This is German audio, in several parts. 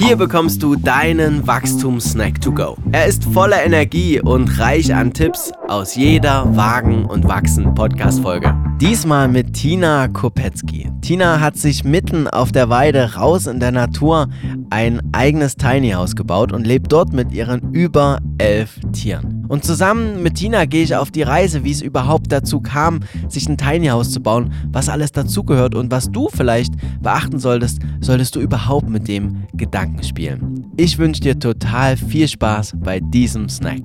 Hier bekommst du deinen Wachstumssnack to go. Er ist voller Energie und reich an Tipps aus jeder Wagen und Wachsen Podcast Folge. Diesmal mit Tina Kopetzky. Tina hat sich mitten auf der Weide raus in der Natur ein eigenes Tiny House gebaut und lebt dort mit ihren über elf Tieren. Und zusammen mit Tina gehe ich auf die Reise, wie es überhaupt dazu kam, sich ein Tiny House zu bauen, was alles dazugehört und was du vielleicht beachten solltest, solltest du überhaupt mit dem Gedanken spielen. Ich wünsche dir total viel Spaß bei diesem Snack.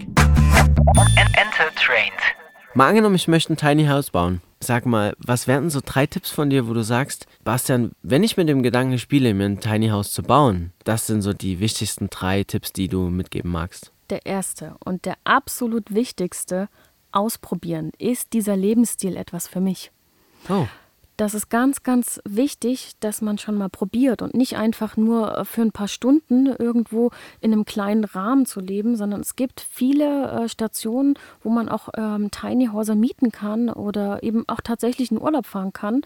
Mal angenommen, ich möchte ein Tiny House bauen. Sag mal, was wären so drei Tipps von dir, wo du sagst, Bastian, wenn ich mit dem Gedanken spiele, mir ein Tiny House zu bauen, das sind so die wichtigsten drei Tipps, die du mitgeben magst? Der erste und der absolut wichtigste, ausprobieren. Ist dieser Lebensstil etwas für mich? Oh das ist ganz, ganz wichtig, dass man schon mal probiert und nicht einfach nur äh, für ein paar Stunden irgendwo in einem kleinen Rahmen zu leben, sondern es gibt viele äh, Stationen, wo man auch ähm, Tiny Häuser mieten kann oder eben auch tatsächlich in Urlaub fahren kann.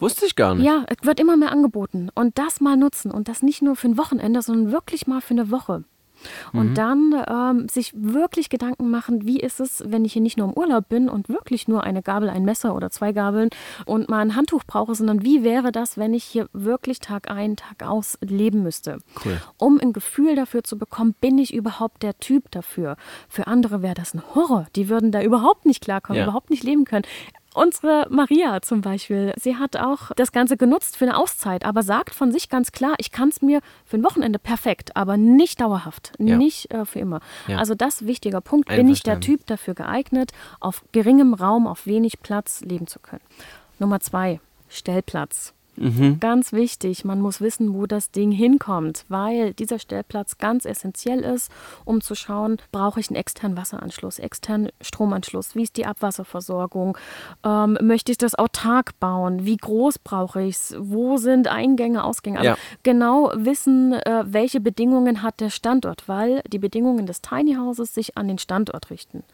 Wusste ich gar nicht. Ja, es wird immer mehr angeboten und das mal nutzen und das nicht nur für ein Wochenende, sondern wirklich mal für eine Woche. Und mhm. dann ähm, sich wirklich Gedanken machen, wie ist es, wenn ich hier nicht nur im Urlaub bin und wirklich nur eine Gabel, ein Messer oder zwei Gabeln und mal ein Handtuch brauche, sondern wie wäre das, wenn ich hier wirklich Tag ein, Tag aus leben müsste? Cool. Um ein Gefühl dafür zu bekommen, bin ich überhaupt der Typ dafür? Für andere wäre das ein Horror. Die würden da überhaupt nicht klarkommen, ja. überhaupt nicht leben können. Unsere Maria zum Beispiel, sie hat auch das Ganze genutzt für eine Auszeit, aber sagt von sich ganz klar, ich kann es mir für ein Wochenende perfekt, aber nicht dauerhaft, ja. nicht äh, für immer. Ja. Also das wichtiger Punkt, bin ich der Typ dafür geeignet, auf geringem Raum, auf wenig Platz leben zu können. Nummer zwei, Stellplatz. Mhm. Ganz wichtig, man muss wissen, wo das Ding hinkommt, weil dieser Stellplatz ganz essentiell ist, um zu schauen, brauche ich einen externen Wasseranschluss, externen Stromanschluss, wie ist die Abwasserversorgung, ähm, möchte ich das autark bauen, wie groß brauche ich es, wo sind Eingänge, Ausgänge. Also ja. genau wissen, äh, welche Bedingungen hat der Standort, weil die Bedingungen des Tiny Houses sich an den Standort richten.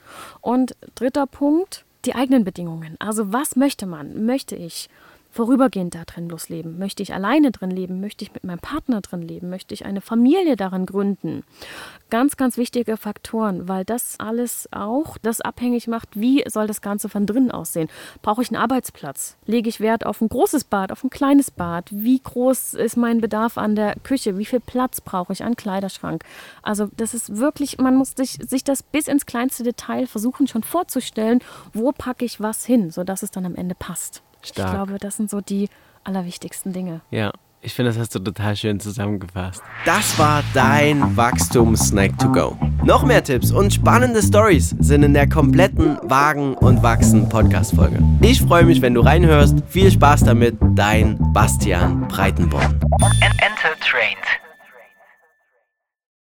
Und dritter Punkt, die eigenen Bedingungen. Also was möchte man? Möchte ich vorübergehend da drin bloß leben? Möchte ich alleine drin leben? Möchte ich mit meinem Partner drin leben? Möchte ich eine Familie darin gründen? Ganz, ganz wichtige Faktoren, weil das alles auch das abhängig macht, wie soll das Ganze von drinnen aussehen? Brauche ich einen Arbeitsplatz? Lege ich Wert auf ein großes Bad, auf ein kleines Bad? Wie groß ist mein Bedarf an der Küche? Wie viel Platz brauche ich an Kleiderschrank? Also das ist wirklich, man muss sich, sich das bis ins kleinste Detail versuchen schon vorzustellen, wo packe ich was hin, sodass es dann am Ende passt. Stark. Ich glaube, das sind so die allerwichtigsten Dinge. Ja. Ich finde, das hast du total schön zusammengefasst. Das war dein Wachstum-Snack to go. Noch mehr Tipps und spannende Stories sind in der kompletten Wagen und Wachsen Podcast-Folge. Ich freue mich, wenn du reinhörst. Viel Spaß damit, dein Bastian Breitenborn. Enter Trained.